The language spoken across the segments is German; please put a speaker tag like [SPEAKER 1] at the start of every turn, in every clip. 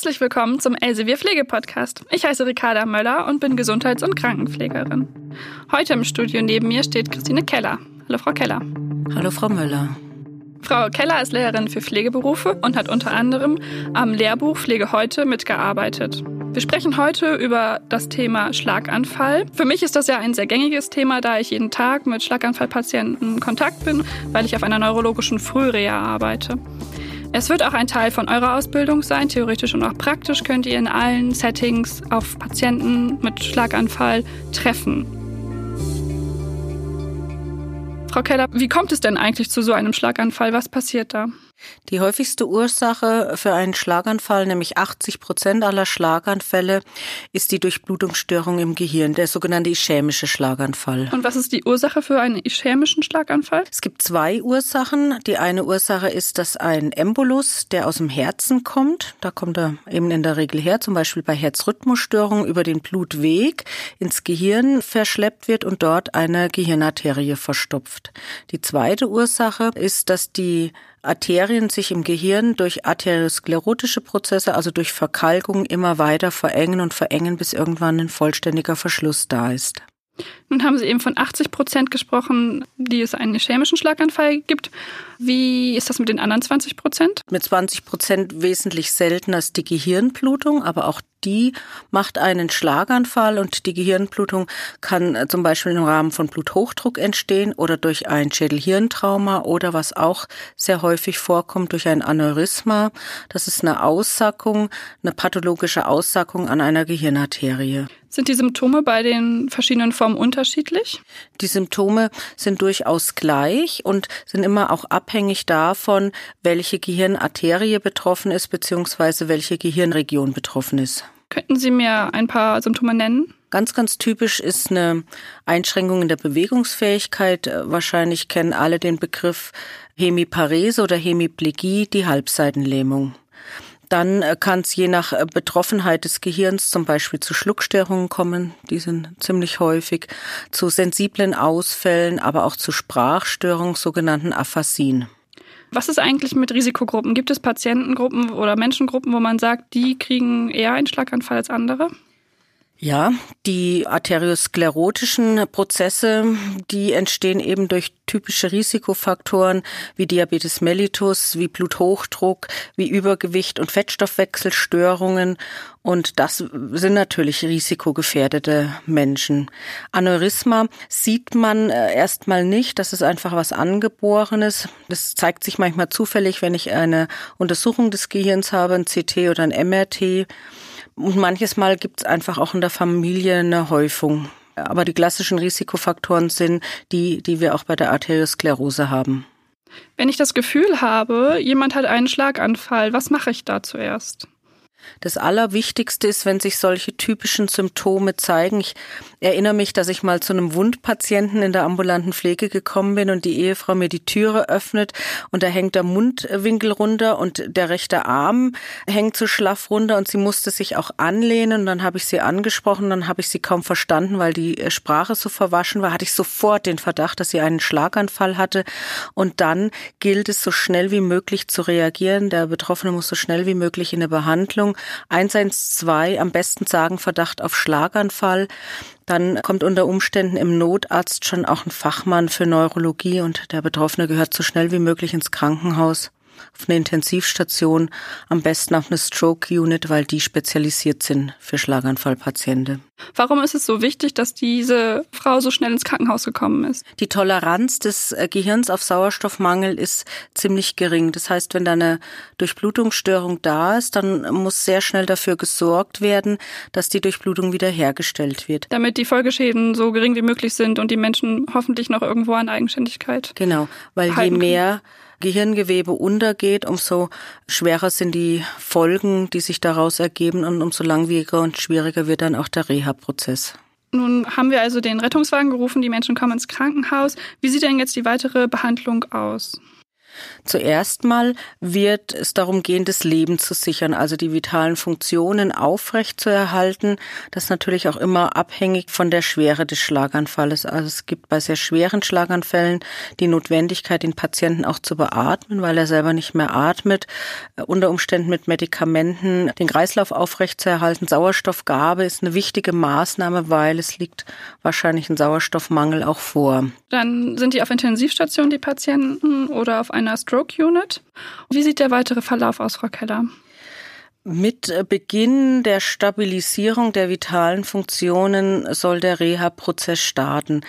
[SPEAKER 1] Herzlich willkommen zum Elsevier Pflege-Podcast. Ich heiße Ricarda Möller und bin Gesundheits- und Krankenpflegerin. Heute im Studio neben mir steht Christine Keller. Hallo, Frau Keller.
[SPEAKER 2] Hallo, Frau Möller.
[SPEAKER 1] Frau Keller ist Lehrerin für Pflegeberufe und hat unter anderem am Lehrbuch Pflege heute mitgearbeitet. Wir sprechen heute über das Thema Schlaganfall. Für mich ist das ja ein sehr gängiges Thema, da ich jeden Tag mit Schlaganfallpatienten in Kontakt bin, weil ich auf einer neurologischen Frühreha arbeite. Es wird auch ein Teil von eurer Ausbildung sein, theoretisch und auch praktisch könnt ihr in allen Settings auf Patienten mit Schlaganfall treffen. Frau Keller, wie kommt es denn eigentlich zu so einem Schlaganfall? Was passiert da?
[SPEAKER 2] Die häufigste Ursache für einen Schlaganfall, nämlich 80 Prozent aller Schlaganfälle, ist die Durchblutungsstörung im Gehirn, der sogenannte ischämische Schlaganfall.
[SPEAKER 1] Und was ist die Ursache für einen ischämischen Schlaganfall?
[SPEAKER 2] Es gibt zwei Ursachen. Die eine Ursache ist, dass ein Embolus, der aus dem Herzen kommt, da kommt er eben in der Regel her, zum Beispiel bei Herzrhythmusstörungen über den Blutweg ins Gehirn verschleppt wird und dort eine Gehirnarterie verstopft. Die zweite Ursache ist, dass die Arterien sich im Gehirn durch arteriosklerotische Prozesse, also durch Verkalkung, immer weiter verengen und verengen, bis irgendwann ein vollständiger Verschluss da ist.
[SPEAKER 1] Nun haben Sie eben von 80 Prozent gesprochen, die es einen chemischen Schlaganfall gibt. Wie ist das mit den anderen 20 Prozent?
[SPEAKER 2] Mit 20 Prozent wesentlich seltener ist die Gehirnblutung, aber auch die macht einen Schlaganfall und die Gehirnblutung kann äh, zum Beispiel im Rahmen von Bluthochdruck entstehen oder durch ein Schädelhirntrauma oder was auch sehr häufig vorkommt, durch ein Aneurysma. Das ist eine Aussackung, eine pathologische Aussackung an einer Gehirnarterie.
[SPEAKER 1] Sind die Symptome bei den verschiedenen Formen unterschiedlich?
[SPEAKER 2] Die Symptome sind durchaus gleich und sind immer auch abhängig davon, welche Gehirnarterie betroffen ist, beziehungsweise welche Gehirnregion betroffen ist.
[SPEAKER 1] Könnten Sie mir ein paar Symptome nennen?
[SPEAKER 2] Ganz, ganz typisch ist eine Einschränkung in der Bewegungsfähigkeit. Wahrscheinlich kennen alle den Begriff Hemiparese oder Hemiplegie, die Halbseitenlähmung. Dann äh, kann es je nach äh, Betroffenheit des Gehirns zum Beispiel zu Schluckstörungen kommen, die sind ziemlich häufig, zu sensiblen Ausfällen, aber auch zu Sprachstörungen, sogenannten Aphasien.
[SPEAKER 1] Was ist eigentlich mit Risikogruppen? Gibt es Patientengruppen oder Menschengruppen, wo man sagt, die kriegen eher einen Schlaganfall als andere?
[SPEAKER 2] Ja, die arteriosklerotischen Prozesse, die entstehen eben durch typische Risikofaktoren wie Diabetes mellitus, wie Bluthochdruck, wie Übergewicht und Fettstoffwechselstörungen. Und das sind natürlich risikogefährdete Menschen. Aneurysma sieht man äh, erstmal nicht. Das ist einfach was Angeborenes. Das zeigt sich manchmal zufällig, wenn ich eine Untersuchung des Gehirns habe, ein CT oder ein MRT. Und manches Mal gibt es einfach auch in der Familie eine Häufung. Aber die klassischen Risikofaktoren sind die, die wir auch bei der Arteriosklerose haben.
[SPEAKER 1] Wenn ich das Gefühl habe, jemand hat einen Schlaganfall, was mache ich da zuerst?
[SPEAKER 2] Das Allerwichtigste ist, wenn sich solche typischen Symptome zeigen. Ich erinnere mich, dass ich mal zu einem Wundpatienten in der ambulanten Pflege gekommen bin und die Ehefrau mir die Türe öffnet und da hängt der Mundwinkel runter und der rechte Arm hängt so schlaff runter und sie musste sich auch anlehnen und dann habe ich sie angesprochen, dann habe ich sie kaum verstanden, weil die Sprache so verwaschen war, hatte ich sofort den Verdacht, dass sie einen Schlaganfall hatte und dann gilt es so schnell wie möglich zu reagieren. Der Betroffene muss so schnell wie möglich in eine Behandlung 112 am besten sagen Verdacht auf Schlaganfall. Dann kommt unter Umständen im Notarzt schon auch ein Fachmann für Neurologie und der Betroffene gehört so schnell wie möglich ins Krankenhaus auf eine Intensivstation, am besten auf eine Stroke Unit, weil die spezialisiert sind für Schlaganfallpatienten.
[SPEAKER 1] Warum ist es so wichtig, dass diese Frau so schnell ins Krankenhaus gekommen ist?
[SPEAKER 2] Die Toleranz des äh, Gehirns auf Sauerstoffmangel ist ziemlich gering. Das heißt, wenn da eine Durchblutungsstörung da ist, dann muss sehr schnell dafür gesorgt werden, dass die Durchblutung wiederhergestellt wird.
[SPEAKER 1] Damit die Folgeschäden so gering wie möglich sind und die Menschen hoffentlich noch irgendwo an Eigenständigkeit.
[SPEAKER 2] Genau, weil je mehr Gehirngewebe untergeht, umso schwerer sind die Folgen, die sich daraus ergeben und umso langwieriger und schwieriger wird dann auch der Reha-Prozess.
[SPEAKER 1] Nun haben wir also den Rettungswagen gerufen, die Menschen kommen ins Krankenhaus. Wie sieht denn jetzt die weitere Behandlung aus?
[SPEAKER 2] Zuerst mal wird es darum gehen, das Leben zu sichern, also die vitalen Funktionen aufrecht zu erhalten. Das ist natürlich auch immer abhängig von der Schwere des Schlaganfalles. Also es gibt bei sehr schweren Schlaganfällen die Notwendigkeit, den Patienten auch zu beatmen, weil er selber nicht mehr atmet, äh, unter Umständen mit Medikamenten den Kreislauf aufrecht zu erhalten. Sauerstoffgabe ist eine wichtige Maßnahme, weil es liegt wahrscheinlich ein Sauerstoffmangel auch vor.
[SPEAKER 1] Dann sind die auf Intensivstation, die Patienten, oder auf einer Stroke Unit. Wie sieht der weitere Verlauf aus, Frau Keller?
[SPEAKER 2] Mit Beginn der Stabilisierung der vitalen Funktionen soll der Reha-Prozess starten,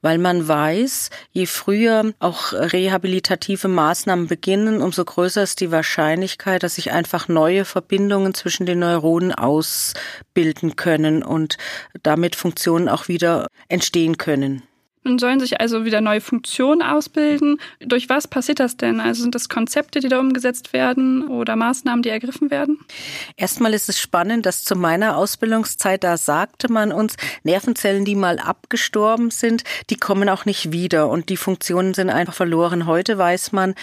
[SPEAKER 2] weil man weiß, je früher auch rehabilitative Maßnahmen beginnen, umso größer ist die Wahrscheinlichkeit, dass sich einfach neue Verbindungen zwischen den Neuronen ausbilden können und damit Funktionen auch wieder entstehen können.
[SPEAKER 1] Nun sollen sich also wieder neue Funktionen ausbilden. Durch was passiert das denn? Also sind das Konzepte, die da umgesetzt werden oder Maßnahmen, die ergriffen werden?
[SPEAKER 2] Erstmal ist es spannend, dass zu meiner Ausbildungszeit, da sagte man uns, Nervenzellen, die mal abgestorben sind, die kommen auch nicht wieder und die Funktionen sind einfach verloren. Heute weiß man,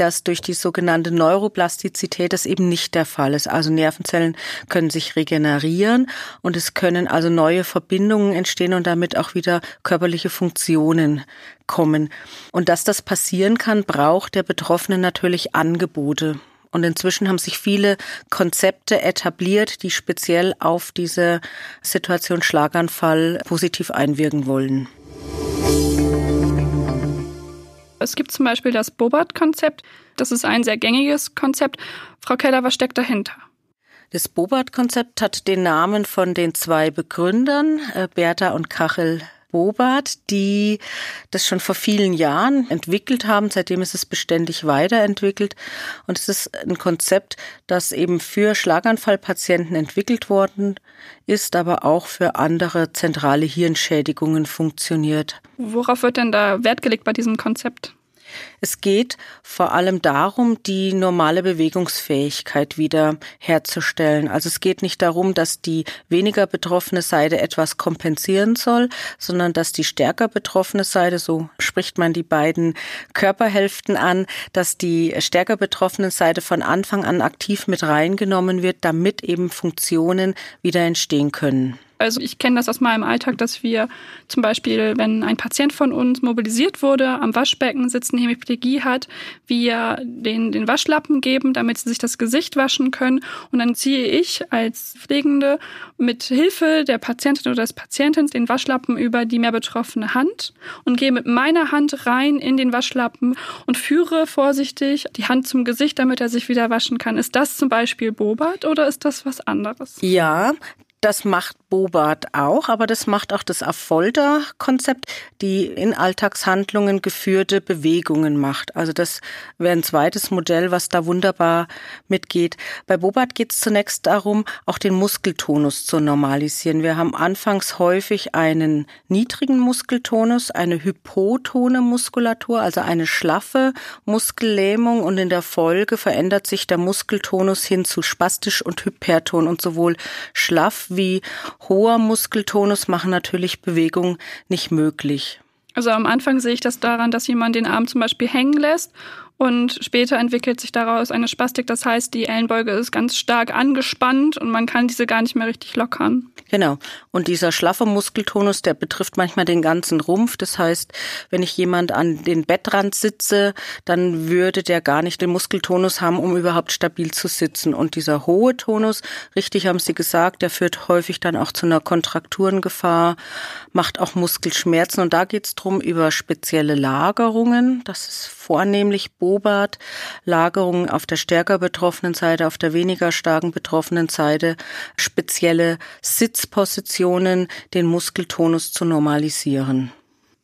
[SPEAKER 2] dass durch die sogenannte Neuroplastizität das eben nicht der Fall ist. Also Nervenzellen können sich regenerieren und es können also neue Verbindungen entstehen und damit auch wieder körperliche Funktionen kommen. Und dass das passieren kann, braucht der Betroffene natürlich Angebote. Und inzwischen haben sich viele Konzepte etabliert, die speziell auf diese Situation Schlaganfall positiv einwirken wollen.
[SPEAKER 1] Es gibt zum Beispiel das Bobart-Konzept. Das ist ein sehr gängiges Konzept. Frau Keller, was steckt dahinter?
[SPEAKER 2] Das Bobart-Konzept hat den Namen von den zwei Begründern, äh, Bertha und Kachel Bobart, die das schon vor vielen Jahren entwickelt haben. Seitdem ist es beständig weiterentwickelt. Und es ist ein Konzept, das eben für Schlaganfallpatienten entwickelt worden ist, aber auch für andere zentrale Hirnschädigungen funktioniert.
[SPEAKER 1] Worauf wird denn da Wert gelegt bei diesem Konzept?
[SPEAKER 2] Es geht vor allem darum, die normale Bewegungsfähigkeit wieder herzustellen. Also es geht nicht darum, dass die weniger betroffene Seite etwas kompensieren soll, sondern dass die stärker betroffene Seite, so spricht man die beiden Körperhälften an, dass die stärker betroffene Seite von Anfang an aktiv mit reingenommen wird, damit eben Funktionen wieder entstehen können.
[SPEAKER 1] Also ich kenne das aus meinem Alltag, dass wir zum Beispiel, wenn ein Patient von uns mobilisiert wurde, am Waschbecken sitzt, eine Hemiplegie hat, wir den, den Waschlappen geben, damit sie sich das Gesicht waschen können. Und dann ziehe ich als Pflegende mit Hilfe der Patientin oder des Patienten den Waschlappen über die mehr betroffene Hand und gehe mit meiner Hand rein in den Waschlappen und führe vorsichtig die Hand zum Gesicht, damit er sich wieder waschen kann. Ist das zum Beispiel Bobat oder ist das was anderes?
[SPEAKER 2] Ja, das macht Bobart auch, aber das macht auch das Affolter-Konzept, die in Alltagshandlungen geführte Bewegungen macht. Also das wäre ein zweites Modell, was da wunderbar mitgeht. Bei Bobart geht es zunächst darum, auch den Muskeltonus zu normalisieren. Wir haben anfangs häufig einen niedrigen Muskeltonus, eine hypotone Muskulatur, also eine schlaffe Muskellähmung und in der Folge verändert sich der Muskeltonus hin zu spastisch und hyperton und sowohl schlaff wie hoher Muskeltonus machen natürlich Bewegung nicht möglich.
[SPEAKER 1] Also am Anfang sehe ich das daran, dass jemand den Arm zum Beispiel hängen lässt und später entwickelt sich daraus eine Spastik. Das heißt, die Ellenbeuge ist ganz stark angespannt und man kann diese gar nicht mehr richtig lockern.
[SPEAKER 2] Genau. Und dieser schlaffe Muskeltonus, der betrifft manchmal den ganzen Rumpf. Das heißt, wenn ich jemand an den Bettrand sitze, dann würde der gar nicht den Muskeltonus haben, um überhaupt stabil zu sitzen. Und dieser hohe Tonus, richtig haben Sie gesagt, der führt häufig dann auch zu einer Kontrakturengefahr, macht auch Muskelschmerzen. Und da geht es drum über spezielle Lagerungen. Das ist vornehmlich Bobart, Lagerungen auf der stärker betroffenen Seite, auf der weniger starken betroffenen Seite, spezielle Sitzpositionen, den Muskeltonus zu normalisieren.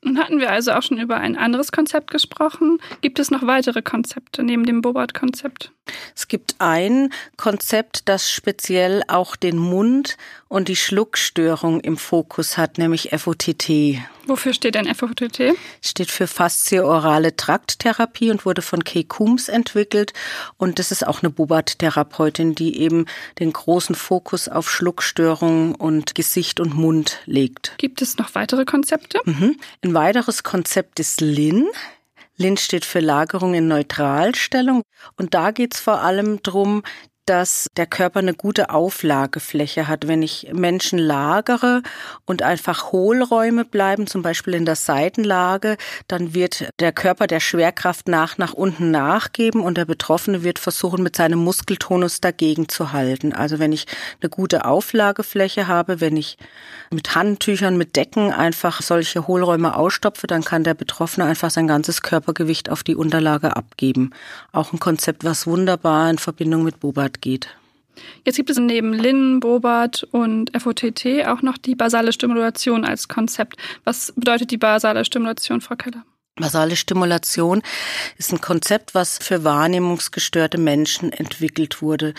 [SPEAKER 1] Nun hatten wir also auch schon über ein anderes Konzept gesprochen. Gibt es noch weitere Konzepte neben dem Bobart-Konzept?
[SPEAKER 2] Es gibt ein Konzept, das speziell auch den Mund und die Schluckstörung im Fokus hat, nämlich FOTT.
[SPEAKER 1] Wofür steht denn FOTT?
[SPEAKER 2] Steht für Faszio-orale Trakttherapie und wurde von Kay Coombs entwickelt. Und das ist auch eine Bubat-Therapeutin, die eben den großen Fokus auf Schluckstörungen und Gesicht und Mund legt.
[SPEAKER 1] Gibt es noch weitere Konzepte?
[SPEAKER 2] Mhm. Ein weiteres Konzept ist Lin. Lin steht für Lagerung in Neutralstellung. Und da geht's vor allem drum, dass der Körper eine gute Auflagefläche hat. Wenn ich Menschen lagere und einfach Hohlräume bleiben, zum Beispiel in der Seitenlage, dann wird der Körper der Schwerkraft nach nach unten nachgeben und der Betroffene wird versuchen, mit seinem Muskeltonus dagegen zu halten. Also wenn ich eine gute Auflagefläche habe, wenn ich mit Handtüchern, mit Decken einfach solche Hohlräume ausstopfe, dann kann der Betroffene einfach sein ganzes Körpergewicht auf die Unterlage abgeben. Auch ein Konzept, was wunderbar in Verbindung mit Geht.
[SPEAKER 1] Jetzt gibt es neben Lin, Bobat und FOTT auch noch die basale Stimulation als Konzept. Was bedeutet die basale Stimulation, Frau Keller?
[SPEAKER 2] Basale Stimulation ist ein Konzept, was für wahrnehmungsgestörte Menschen entwickelt wurde.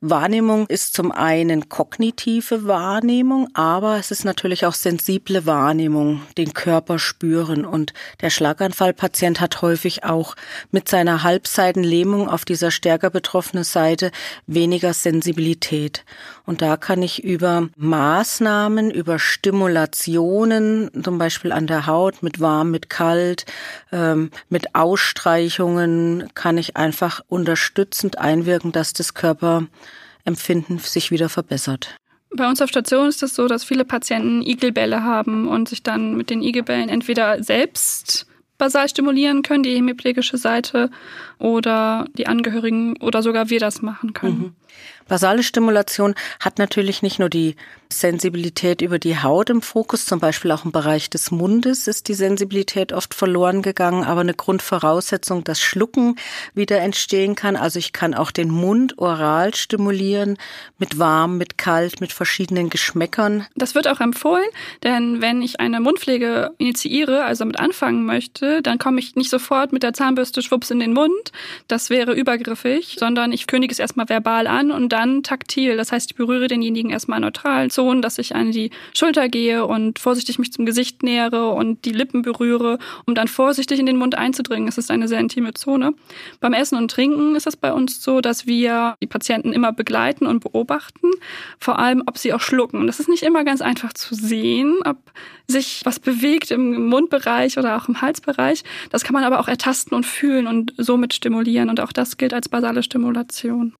[SPEAKER 2] Wahrnehmung ist zum einen kognitive Wahrnehmung, aber es ist natürlich auch sensible Wahrnehmung, den Körper spüren. Und der Schlaganfallpatient hat häufig auch mit seiner Halbseitenlähmung auf dieser stärker betroffenen Seite weniger Sensibilität. Und da kann ich über Maßnahmen, über Stimulationen, zum Beispiel an der Haut mit warm, mit kalt, ähm, mit Ausstreichungen, kann ich einfach unterstützend einwirken, dass das Körperempfinden sich wieder verbessert.
[SPEAKER 1] Bei uns auf Station ist es das so, dass viele Patienten Igelbälle haben und sich dann mit den Igelbällen entweder selbst basal stimulieren können, die hemiplegische Seite, oder die Angehörigen oder sogar wir das machen können. Mhm.
[SPEAKER 2] Basale Stimulation hat natürlich nicht nur die Sensibilität über die Haut im Fokus, zum Beispiel auch im Bereich des Mundes ist die Sensibilität oft verloren gegangen, aber eine Grundvoraussetzung, dass Schlucken wieder entstehen kann. Also ich kann auch den Mund oral stimulieren mit warm, mit kalt, mit verschiedenen Geschmäckern.
[SPEAKER 1] Das wird auch empfohlen, denn wenn ich eine Mundpflege initiiere, also damit anfangen möchte, dann komme ich nicht sofort mit der Zahnbürste schwupps in den Mund. Das wäre übergriffig, sondern ich kündige es erstmal verbal an und dann taktil. Das heißt, ich berühre denjenigen erstmal neutral Zonen, dass ich an die Schulter gehe und vorsichtig mich zum Gesicht nähere und die Lippen berühre, um dann vorsichtig in den Mund einzudringen. Es ist eine sehr intime Zone. Beim Essen und Trinken ist es bei uns so, dass wir die Patienten immer begleiten und beobachten, vor allem, ob sie auch schlucken. Und das ist nicht immer ganz einfach zu sehen, ob sich was bewegt im Mundbereich oder auch im Halsbereich. Das kann man aber auch ertasten und fühlen und somit stimulieren. Und auch das gilt als basale Stimulation.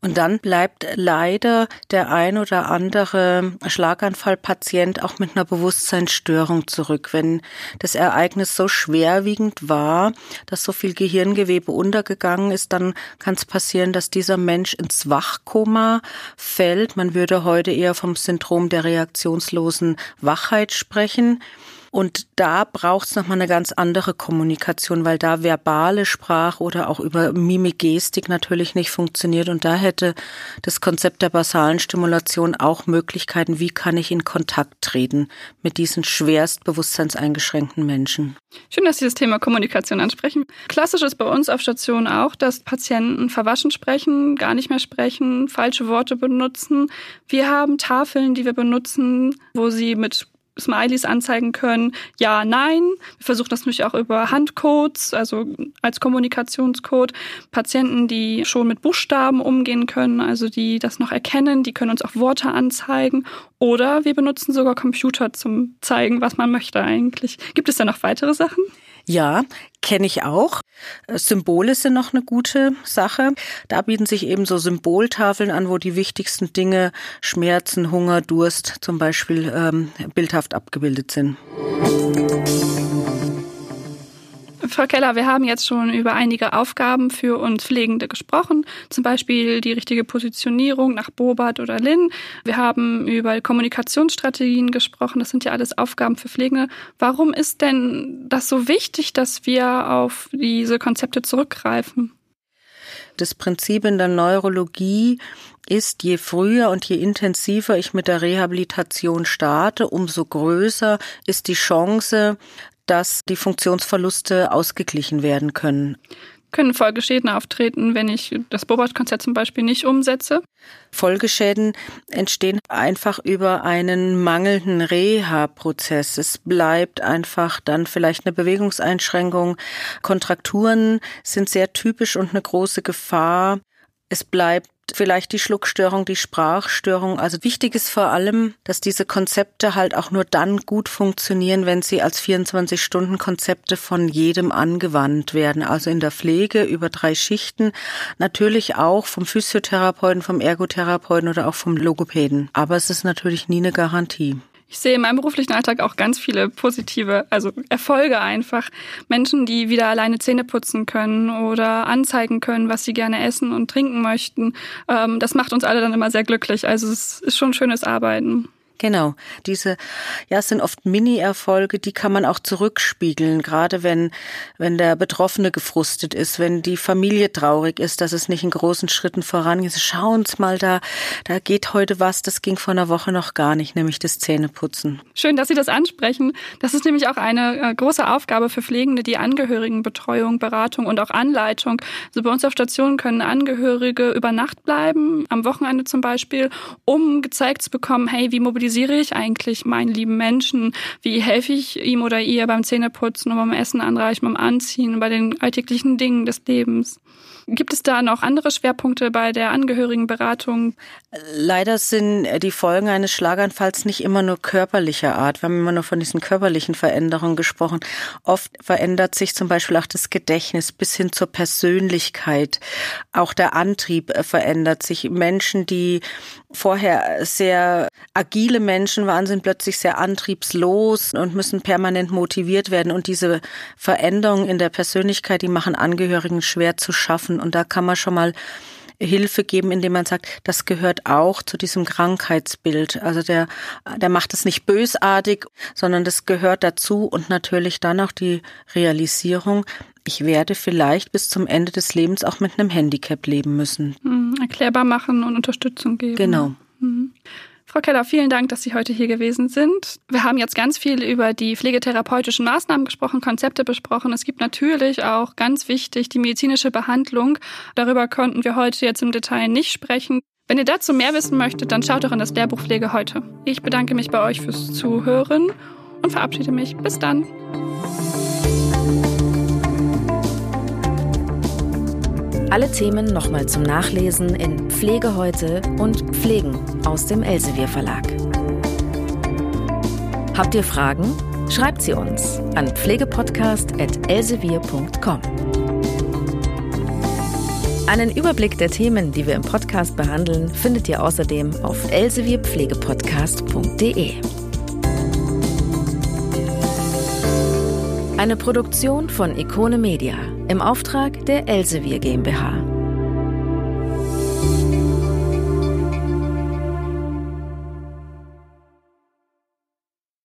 [SPEAKER 2] Und dann bleibt leider der ein oder andere Schlaganfallpatient auch mit einer Bewusstseinsstörung zurück. Wenn das Ereignis so schwerwiegend war, dass so viel Gehirngewebe untergegangen ist, dann kann es passieren, dass dieser Mensch ins Wachkoma fällt. Man würde heute eher vom Syndrom der reaktionslosen Wachheit sprechen. Und da braucht es nochmal eine ganz andere Kommunikation, weil da verbale Sprache oder auch über Mimik-Gestik natürlich nicht funktioniert. Und da hätte das Konzept der basalen Stimulation auch Möglichkeiten, wie kann ich in Kontakt treten mit diesen schwerst bewusstseinseingeschränkten Menschen.
[SPEAKER 1] Schön, dass Sie das Thema Kommunikation ansprechen. Klassisch ist bei uns auf Station auch, dass Patienten verwaschen sprechen, gar nicht mehr sprechen, falsche Worte benutzen. Wir haben Tafeln, die wir benutzen, wo sie mit Smileys anzeigen können, ja, nein. Wir versuchen das natürlich auch über Handcodes, also als Kommunikationscode. Patienten, die schon mit Buchstaben umgehen können, also die das noch erkennen, die können uns auch Worte anzeigen. Oder wir benutzen sogar Computer zum zeigen, was man möchte eigentlich. Gibt es da noch weitere Sachen?
[SPEAKER 2] Ja, kenne ich auch. Symbole sind noch eine gute Sache. Da bieten sich eben so Symboltafeln an, wo die wichtigsten Dinge Schmerzen, Hunger, Durst zum Beispiel ähm, bildhaft abgebildet sind.
[SPEAKER 1] Frau Keller, wir haben jetzt schon über einige Aufgaben für uns Pflegende gesprochen, zum Beispiel die richtige Positionierung nach Bobat oder Lin. Wir haben über Kommunikationsstrategien gesprochen, das sind ja alles Aufgaben für Pflegende. Warum ist denn das so wichtig, dass wir auf diese Konzepte zurückgreifen?
[SPEAKER 2] Das Prinzip in der Neurologie ist, je früher und je intensiver ich mit der Rehabilitation starte, umso größer ist die Chance, dass die Funktionsverluste ausgeglichen werden können.
[SPEAKER 1] Können Folgeschäden auftreten, wenn ich das Bobart-Konzept zum Beispiel nicht umsetze?
[SPEAKER 2] Folgeschäden entstehen einfach über einen mangelnden Reha-Prozess. Es bleibt einfach dann vielleicht eine Bewegungseinschränkung. Kontrakturen sind sehr typisch und eine große Gefahr. Es bleibt vielleicht die Schluckstörung, die Sprachstörung. Also wichtig ist vor allem, dass diese Konzepte halt auch nur dann gut funktionieren, wenn sie als 24-Stunden-Konzepte von jedem angewandt werden. Also in der Pflege über drei Schichten. Natürlich auch vom Physiotherapeuten, vom Ergotherapeuten oder auch vom Logopäden. Aber es ist natürlich nie eine Garantie.
[SPEAKER 1] Ich sehe in meinem beruflichen Alltag auch ganz viele positive, also Erfolge einfach. Menschen, die wieder alleine Zähne putzen können oder anzeigen können, was sie gerne essen und trinken möchten. Ähm, das macht uns alle dann immer sehr glücklich. Also es ist schon schönes Arbeiten.
[SPEAKER 2] Genau. Diese, ja, es sind oft Mini-Erfolge, die kann man auch zurückspiegeln, gerade wenn, wenn der Betroffene gefrustet ist, wenn die Familie traurig ist, dass es nicht in großen Schritten vorangeht. Schauen Sie mal da, da geht heute was, das ging vor einer Woche noch gar nicht, nämlich das Zähneputzen.
[SPEAKER 1] Schön, dass Sie das ansprechen. Das ist nämlich auch eine äh, große Aufgabe für Pflegende, die Angehörigenbetreuung, Beratung und auch Anleitung. Also bei uns auf Stationen können Angehörige über Nacht bleiben, am Wochenende zum Beispiel, um gezeigt zu bekommen, hey, wie mobilisiert priorisiere ich eigentlich meinen lieben Menschen? Wie helfe ich ihm oder ihr beim Zähneputzen beim Essen anreichen, beim Anziehen, bei den alltäglichen Dingen des Lebens? Gibt es da noch andere Schwerpunkte bei der Angehörigenberatung?
[SPEAKER 2] Leider sind die Folgen eines Schlaganfalls nicht immer nur körperlicher Art. Wir haben immer nur von diesen körperlichen Veränderungen gesprochen. Oft verändert sich zum Beispiel auch das Gedächtnis bis hin zur Persönlichkeit. Auch der Antrieb verändert sich. Menschen, die vorher sehr agile Menschen waren, sind plötzlich sehr antriebslos und müssen permanent motiviert werden. Und diese Veränderungen in der Persönlichkeit, die machen Angehörigen schwer zu schaffen. Und da kann man schon mal Hilfe geben, indem man sagt, das gehört auch zu diesem Krankheitsbild. Also der, der macht es nicht bösartig, sondern das gehört dazu und natürlich dann auch die Realisierung, ich werde vielleicht bis zum Ende des Lebens auch mit einem Handicap leben müssen.
[SPEAKER 1] Mhm, erklärbar machen und Unterstützung geben.
[SPEAKER 2] Genau.
[SPEAKER 1] Frau Keller, vielen Dank, dass Sie heute hier gewesen sind. Wir haben jetzt ganz viel über die pflegetherapeutischen Maßnahmen gesprochen, Konzepte besprochen. Es gibt natürlich auch ganz wichtig die medizinische Behandlung. Darüber konnten wir heute jetzt im Detail nicht sprechen. Wenn ihr dazu mehr wissen möchtet, dann schaut doch in das Lehrbuch Pflege heute. Ich bedanke mich bei euch fürs Zuhören und verabschiede mich. Bis dann.
[SPEAKER 3] Alle Themen nochmal zum Nachlesen in Pflege heute und Pflegen aus dem Elsevier Verlag. Habt ihr Fragen? Schreibt sie uns an pflegepodcast.elsevier.com. Einen Überblick der Themen, die wir im Podcast behandeln, findet ihr außerdem auf elsevierpflegepodcast.de. Eine Produktion von Ikone Media im Auftrag der Elsevier GmbH.